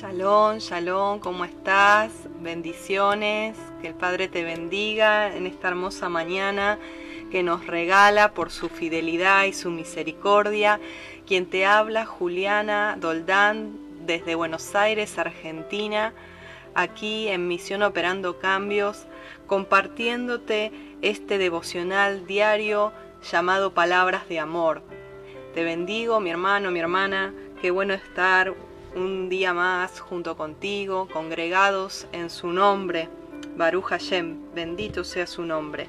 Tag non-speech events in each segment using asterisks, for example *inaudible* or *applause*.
Shalom, shalom, ¿cómo estás? Bendiciones, que el Padre te bendiga en esta hermosa mañana que nos regala por su fidelidad y su misericordia. Quien te habla, Juliana Doldán, desde Buenos Aires, Argentina, aquí en Misión Operando Cambios, compartiéndote este devocional diario llamado Palabras de Amor. Te bendigo, mi hermano, mi hermana, qué bueno estar un día más junto contigo, congregados en su nombre. Baruch Hashem, bendito sea su nombre.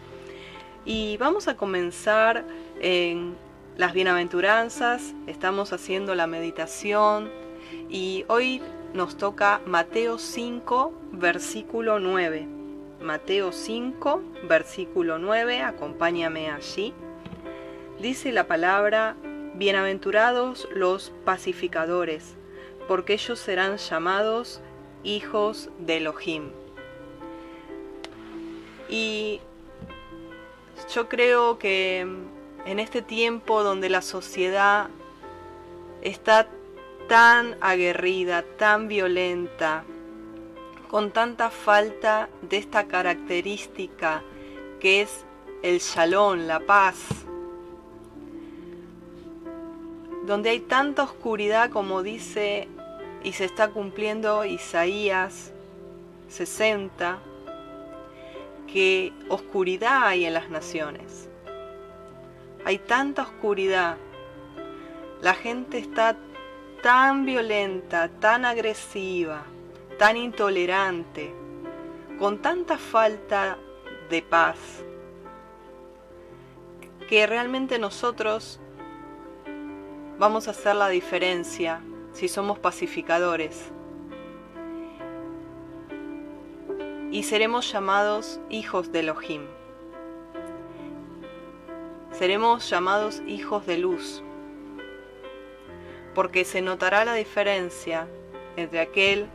Y vamos a comenzar en las bienaventuranzas, estamos haciendo la meditación y hoy nos toca Mateo 5, versículo 9. Mateo 5, versículo 9, acompáñame allí. Dice la palabra, bienaventurados los pacificadores porque ellos serán llamados hijos de Elohim. Y yo creo que en este tiempo donde la sociedad está tan aguerrida, tan violenta, con tanta falta de esta característica que es el shalom, la paz, donde hay tanta oscuridad como dice y se está cumpliendo Isaías 60, que oscuridad hay en las naciones. Hay tanta oscuridad. La gente está tan violenta, tan agresiva, tan intolerante, con tanta falta de paz, que realmente nosotros vamos a hacer la diferencia si somos pacificadores. Y seremos llamados hijos de Elohim. Seremos llamados hijos de luz. Porque se notará la diferencia entre aquel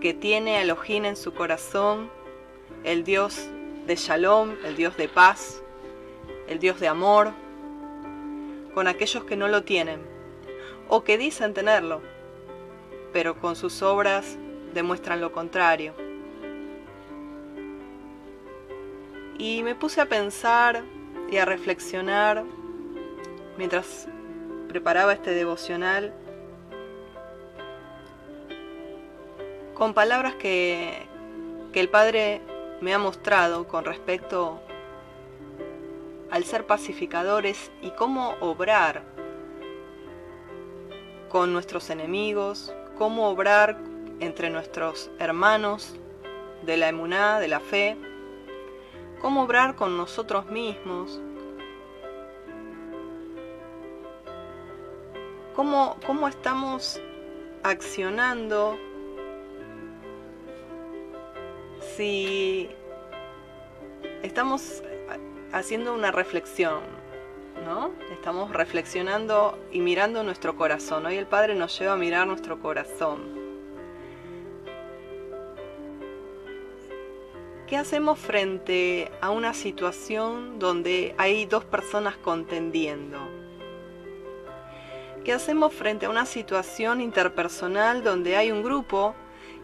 que tiene a Elohim en su corazón, el Dios de Shalom, el Dios de paz, el Dios de amor, con aquellos que no lo tienen o que dicen tenerlo, pero con sus obras demuestran lo contrario. Y me puse a pensar y a reflexionar mientras preparaba este devocional con palabras que, que el Padre me ha mostrado con respecto al ser pacificadores y cómo obrar con nuestros enemigos, cómo obrar entre nuestros hermanos de la emuná, de la fe, cómo obrar con nosotros mismos, cómo, cómo estamos accionando si estamos haciendo una reflexión ¿no? Estamos reflexionando y mirando nuestro corazón. Hoy el Padre nos lleva a mirar nuestro corazón. ¿Qué hacemos frente a una situación donde hay dos personas contendiendo? ¿Qué hacemos frente a una situación interpersonal donde hay un grupo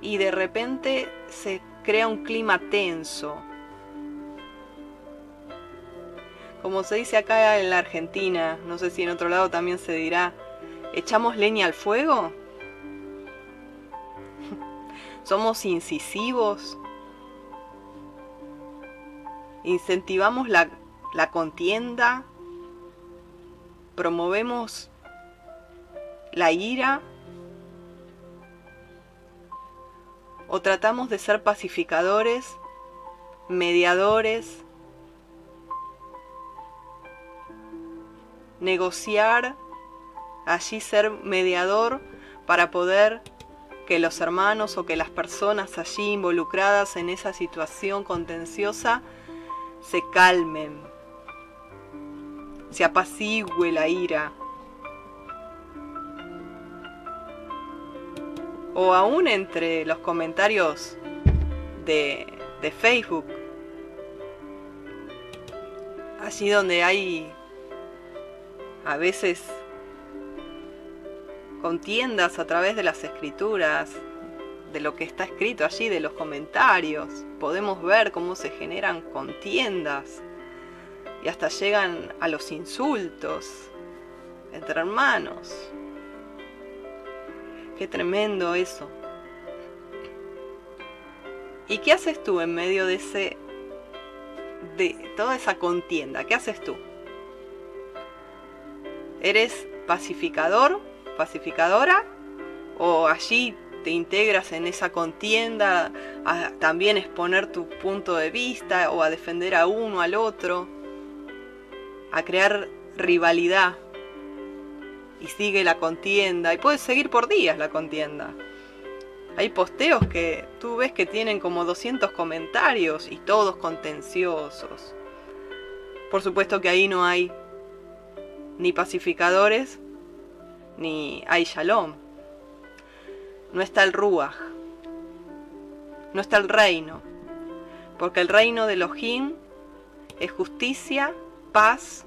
y de repente se crea un clima tenso? Como se dice acá en la Argentina, no sé si en otro lado también se dirá, ¿echamos leña al fuego? *laughs* ¿Somos incisivos? ¿Incentivamos la, contienda? ¿Promovemos la ira? ¿O tratamos de ser pacificadores, mediadores, negociar, allí ser mediador para poder que los hermanos o que las personas allí involucradas en esa situación contenciosa se calmen, se apacigüe la ira. O aún entre los comentarios de, de Facebook, allí donde hay a veces contiendas a través de las escrituras, de lo que está escrito allí, de los comentarios. Podemos ver cómo se generan contiendas y hasta llegan a los insultos entre hermanos. Qué tremendo eso. ¿Y qué haces tú en medio de ese de toda esa contienda? ¿Qué haces tú? ¿Eres pacificador, pacificadora o allí te integras en esa contienda a también exponer tu punto de vista o a defender a uno al otro, a crear rivalidad y sigue la contienda y puedes seguir por días la contienda. Hay posteos que tú ves que tienen como 200 comentarios y todos contenciosos. Por supuesto que ahí no hay ni pacificadores ni hay shalom. No está el ruach. No está el reino. Porque el reino de Elohim es justicia, paz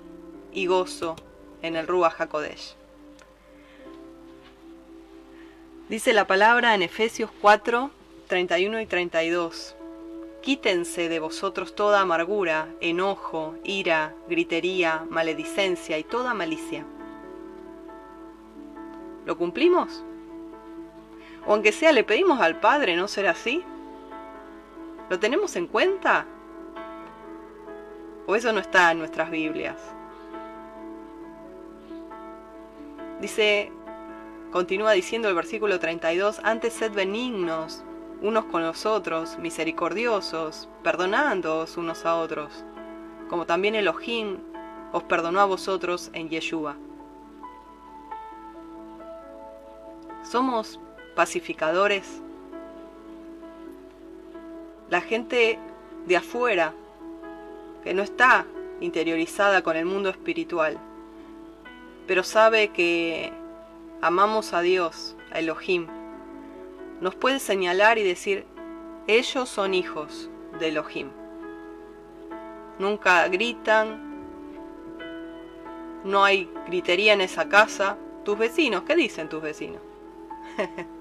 y gozo en el ruach HaKodesh. Dice la palabra en Efesios 4, 31 y 32. Quítense de vosotros toda amargura, enojo, ira, gritería, maledicencia y toda malicia. ¿Lo cumplimos? O aunque sea le pedimos al Padre no ser así. ¿Lo tenemos en cuenta? ¿O eso no está en nuestras Biblias? Dice Continúa diciendo el versículo 32, antes sed benignos unos con los otros, misericordiosos, perdonándoos unos a otros, como también Elohim os perdonó a vosotros en Yeshua. Somos pacificadores. La gente de afuera, que no está interiorizada con el mundo espiritual, pero sabe que amamos a Dios, a Elohim, nos puede señalar y decir, ellos son hijos de Elohim. Nunca gritan, no hay gritería en esa casa. Tus vecinos, ¿qué dicen tus vecinos? *laughs*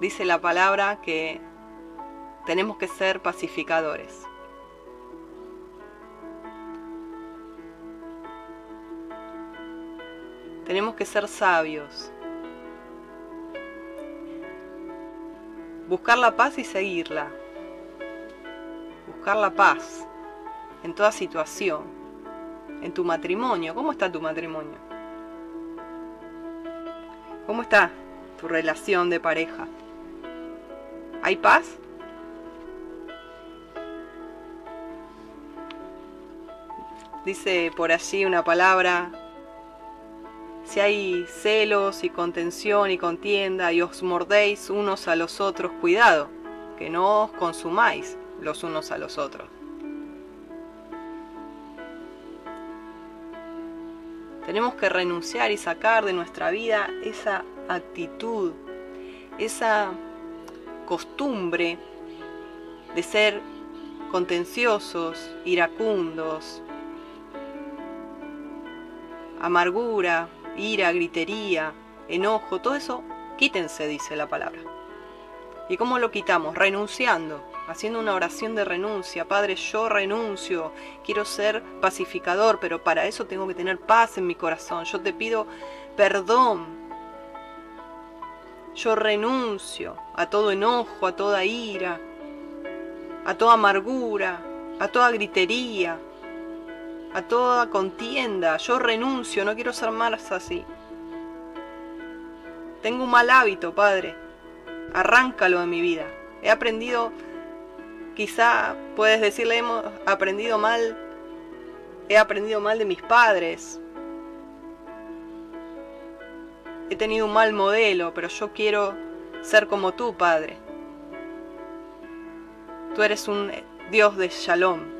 Dice la palabra que tenemos que ser pacificadores. Tenemos que ser sabios. Buscar la paz y seguirla. Buscar la paz en toda situación. En tu matrimonio. ¿Cómo está tu matrimonio? ¿Cómo está tu relación de pareja? ¿Hay paz? Dice por allí una palabra si hay celos y contención y contienda y os mordéis unos a los otros, cuidado, que no os consumáis los unos a los otros. Tenemos que renunciar y sacar de nuestra vida esa actitud, esa costumbre de ser contenciosos, iracundos, amargura, ira, gritería, enojo, todo eso, quítense, dice la palabra. ¿Y cómo lo quitamos? Renunciando, haciendo una oración de renuncia. Padre, yo renuncio, quiero ser pacificador, pero para eso tengo que tener paz en mi corazón. Yo te pido perdón. Yo renuncio a todo enojo, a toda ira, a toda amargura, a toda gritería, a toda contienda. Yo renuncio, no quiero ser más así. Tengo un mal hábito, Padre. Arráncalo de mi vida. He aprendido, quizá puedes decirle, hemos aprendido mal, he aprendido mal de mis padres. He tenido un mal modelo, pero yo quiero ser como tú, Padre. Tú eres un Dios de shalom.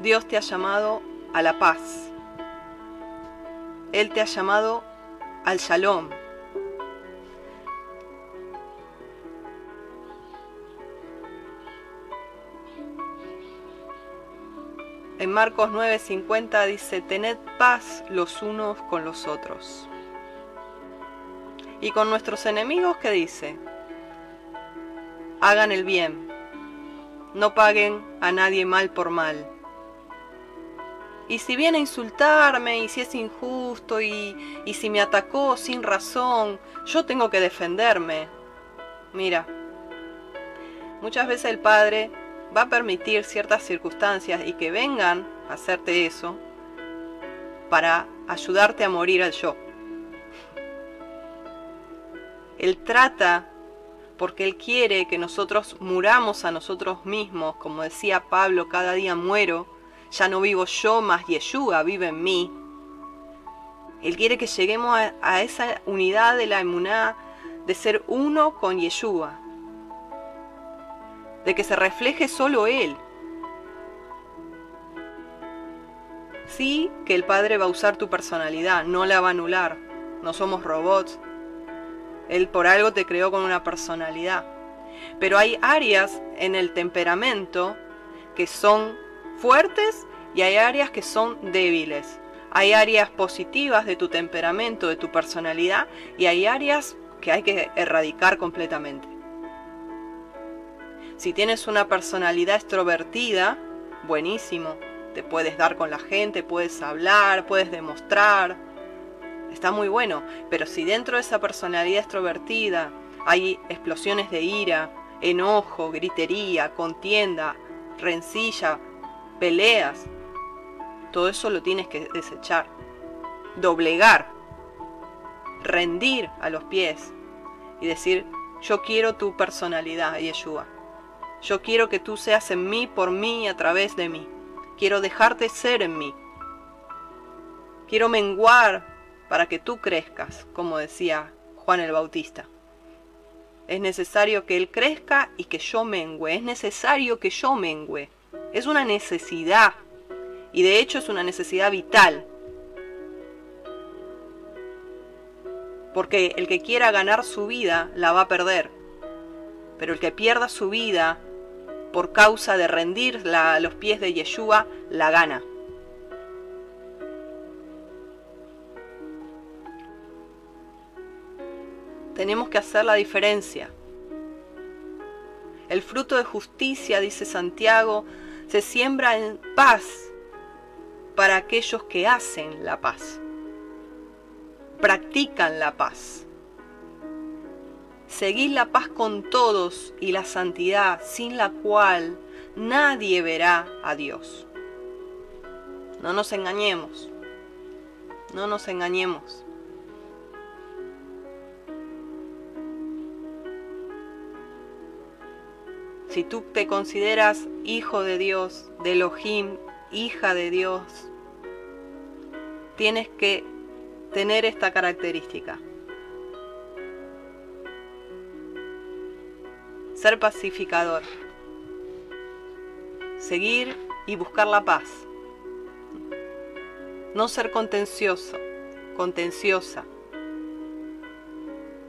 Dios te ha llamado a la paz. Él te ha llamado al shalom. en Marcos 9:50 dice, tened paz los unos con los otros. Y con nuestros enemigos, ¿qué dice? Hagan el bien, no paguen a nadie mal por mal. Y si viene a insultarme, y si es injusto, y, y si me atacó sin razón, yo tengo que defenderme. Mira, muchas veces el Padre va a permitir ciertas circunstancias y que vengan a hacerte eso para ayudarte a morir al yo. Él trata porque Él quiere que nosotros muramos a nosotros mismos, como decía Pablo, cada día muero, ya no vivo yo, más Yeshua vive en mí. Él quiere que lleguemos a, esa unidad de la emuná, de ser uno con Yeshua, de que se refleje solo Él. Sí que el Padre va a usar tu personalidad, no la va a anular. No somos robots. Él por algo te creó con una personalidad. Pero hay áreas en el temperamento que son fuertes y hay áreas que son débiles. Hay áreas positivas de tu temperamento, de tu personalidad y hay áreas que hay que erradicar completamente. Si tienes una personalidad extrovertida, buenísimo. Te puedes dar con la gente, puedes hablar, puedes demostrar. Está muy bueno. Pero si dentro de esa personalidad extrovertida hay explosiones de ira, enojo, gritería, contienda, rencilla, peleas, todo eso lo tienes que desechar. Doblegar. Rendir a los pies. Y decir, yo quiero tu personalidad, Yeshua. Yo quiero que tú seas en mí, por mí y a través de mí. Quiero dejarte ser en mí. Quiero menguar para que tú crezcas, como decía Juan el Bautista. Es necesario que Él crezca y que yo mengüe. Es necesario que yo mengüe. Es una necesidad. Y de hecho es una necesidad vital. Porque el que quiera ganar su vida la va a perder. Pero el que pierda su vida por causa de rendirla a los pies de Yeshua, la gana. Tenemos que hacer la diferencia. El fruto de justicia, dice Santiago, se siembra en paz para aquellos que hacen la paz, practican la paz. Seguid la paz con todos y la santidad, sin la cual nadie verá a Dios. No nos engañemos, no nos engañemos. Si tú te consideras hijo de Dios, de Elohim, hija de Dios, tienes que tener esta característica. ser pacificador, seguir y buscar la paz, no ser contencioso, contenciosa,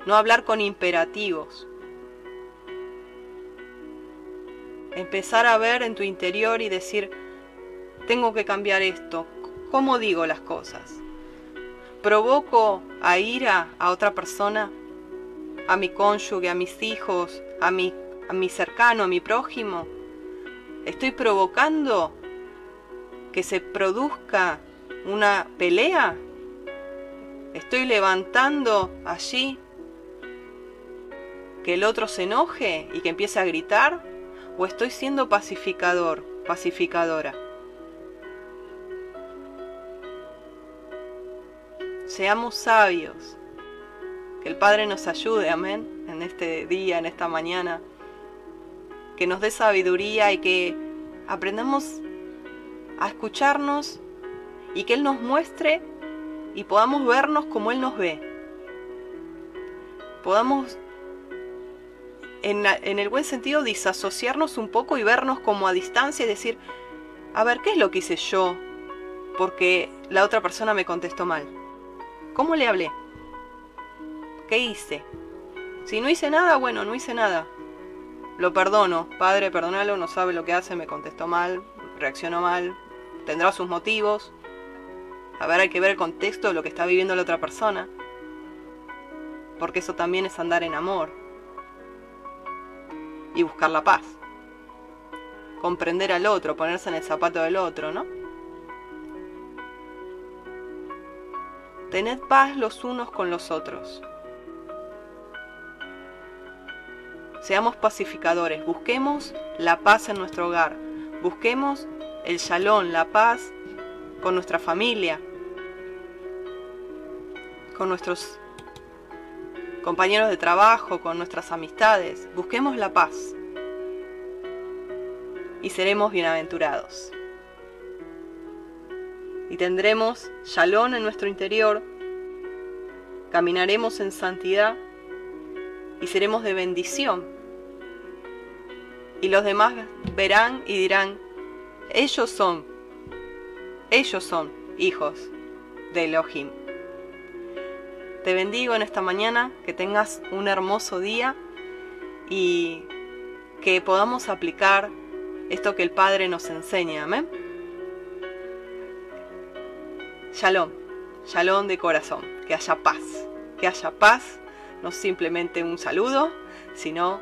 no hablar con imperativos, empezar a ver en tu interior y decir, tengo que cambiar esto, ¿cómo digo las cosas? ¿Provoco a ira a otra persona? ¿A mi cónyuge, a mis hijos, a mi, a mi cercano, a mi prójimo? ¿Estoy provocando que se produzca una pelea? ¿Estoy levantando allí que el otro se enoje y que empiece a gritar? ¿O estoy siendo pacificador, pacificadora? Seamos sabios. Que el Padre nos ayude, amén en este día, en esta mañana, que nos dé sabiduría y que aprendamos a escucharnos y que Él nos muestre y podamos vernos como Él nos ve. Podamos, en, el buen sentido, disasociarnos un poco y vernos como a distancia y decir, a ver, ¿qué es lo que hice yo? Porque la otra persona me contestó mal. ¿Cómo le hablé? ¿Qué hice? Si no hice nada, bueno, no hice nada. Lo perdono. Padre, perdónalo, no sabe lo que hace, me contestó mal, reaccionó mal, tendrá sus motivos. A ver, hay que ver el contexto de lo que está viviendo la otra persona. Porque eso también es andar en amor. Y buscar la paz. Comprender al otro, ponerse en el zapato del otro, ¿no? Tened paz los unos con los otros. Seamos pacificadores, busquemos la paz en nuestro hogar, busquemos el shalom, la paz con nuestra familia, con nuestros compañeros de trabajo, con nuestras amistades. Busquemos la paz y seremos bienaventurados. Y tendremos shalom en nuestro interior, caminaremos en santidad y seremos de bendición. Y los demás verán y dirán, ellos son, ellos son hijos de Elohim. Te bendigo en esta mañana, que tengas un hermoso día y que podamos aplicar esto que el Padre nos enseña. Amén. Shalom, shalom de corazón, que haya paz, que haya paz, no simplemente un saludo, sino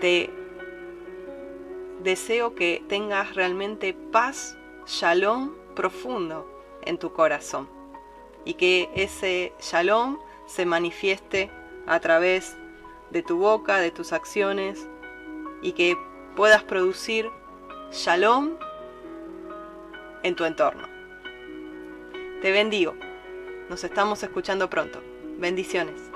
te deseo que tengas realmente paz, shalom profundo en tu corazón y que ese shalom se manifieste a través de tu boca, de tus acciones y que puedas producir shalom en tu entorno. Te bendigo. Nos estamos escuchando pronto. Bendiciones.